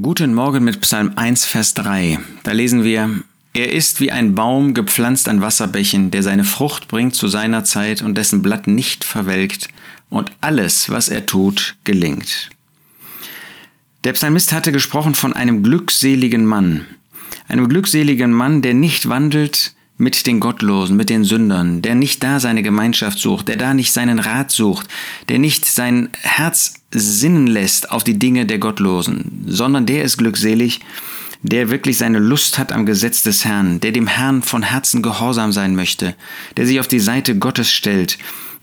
Guten Morgen mit Psalm 1, Vers 3. Da lesen wir, Er ist wie ein Baum gepflanzt an Wasserbächen, der seine Frucht bringt zu seiner Zeit und dessen Blatt nicht verwelkt, und alles, was er tut, gelingt. Der Psalmist hatte gesprochen von einem glückseligen Mann, einem glückseligen Mann, der nicht wandelt mit den Gottlosen, mit den Sündern, der nicht da seine Gemeinschaft sucht, der da nicht seinen Rat sucht, der nicht sein Herz sinnen lässt auf die Dinge der Gottlosen, sondern der ist glückselig, der wirklich seine Lust hat am Gesetz des Herrn, der dem Herrn von Herzen gehorsam sein möchte, der sich auf die Seite Gottes stellt,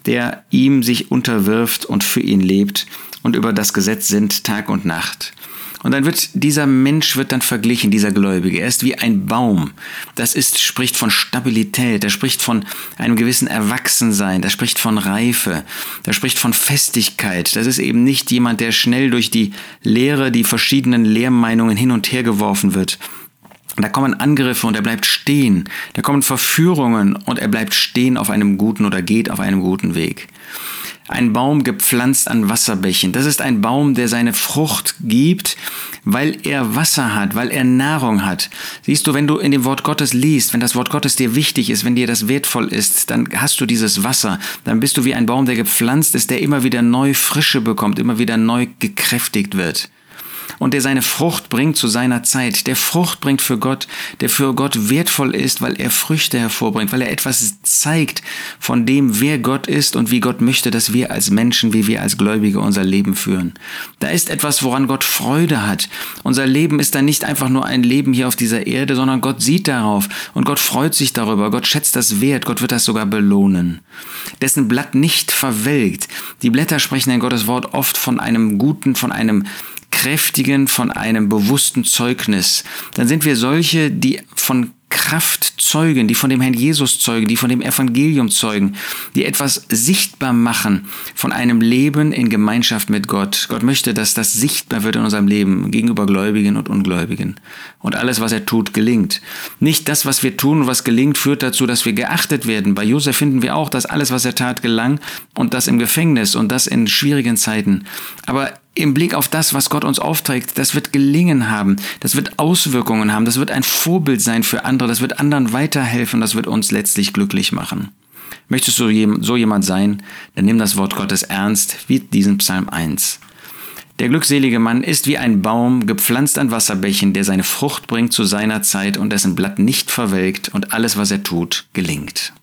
der ihm sich unterwirft und für ihn lebt und über das Gesetz sinnt Tag und Nacht. Und dann wird dieser Mensch wird dann verglichen, dieser Gläubige. Er ist wie ein Baum. Das ist, spricht von Stabilität, er spricht von einem gewissen Erwachsensein, das spricht von Reife, das spricht von Festigkeit. Das ist eben nicht jemand, der schnell durch die Lehre, die verschiedenen Lehrmeinungen hin und her geworfen wird. Da kommen Angriffe und er bleibt stehen. Da kommen Verführungen und er bleibt stehen auf einem guten oder geht auf einem guten Weg ein Baum gepflanzt an Wasserbächen. Das ist ein Baum, der seine Frucht gibt, weil er Wasser hat, weil er Nahrung hat. Siehst du, wenn du in dem Wort Gottes liest, wenn das Wort Gottes dir wichtig ist, wenn dir das wertvoll ist, dann hast du dieses Wasser. Dann bist du wie ein Baum, der gepflanzt ist, der immer wieder neu Frische bekommt, immer wieder neu gekräftigt wird und der seine Frucht bringt zu seiner Zeit, der Frucht bringt für Gott, der für Gott wertvoll ist, weil er Früchte hervorbringt, weil er etwas zeigt von dem, wer Gott ist und wie Gott möchte, dass wir als Menschen, wie wir als Gläubige unser Leben führen. Da ist etwas, woran Gott Freude hat. Unser Leben ist dann nicht einfach nur ein Leben hier auf dieser Erde, sondern Gott sieht darauf und Gott freut sich darüber, Gott schätzt das wert, Gott wird das sogar belohnen. Dessen Blatt nicht verwelkt. Die Blätter sprechen in Gottes Wort oft von einem guten, von einem kräftigen, von einem bewussten Zeugnis, dann sind wir solche, die von Kraft zeugen, die von dem Herrn Jesus zeugen, die von dem Evangelium zeugen, die etwas sichtbar machen von einem Leben in Gemeinschaft mit Gott. Gott möchte, dass das sichtbar wird in unserem Leben gegenüber Gläubigen und Ungläubigen. Und alles, was er tut, gelingt. Nicht das, was wir tun und was gelingt, führt dazu, dass wir geachtet werden. Bei Josef finden wir auch, dass alles, was er tat, gelang und das im Gefängnis und das in schwierigen Zeiten. Aber im Blick auf das, was Gott uns aufträgt, das wird gelingen haben, das wird Auswirkungen haben, das wird ein Vorbild sein für andere, das wird anderen weiterhelfen, das wird uns letztlich glücklich machen. Möchtest du so jemand sein, dann nimm das Wort Gottes ernst, wie diesen Psalm 1. Der glückselige Mann ist wie ein Baum, gepflanzt an Wasserbächen, der seine Frucht bringt zu seiner Zeit und dessen Blatt nicht verwelkt und alles, was er tut, gelingt.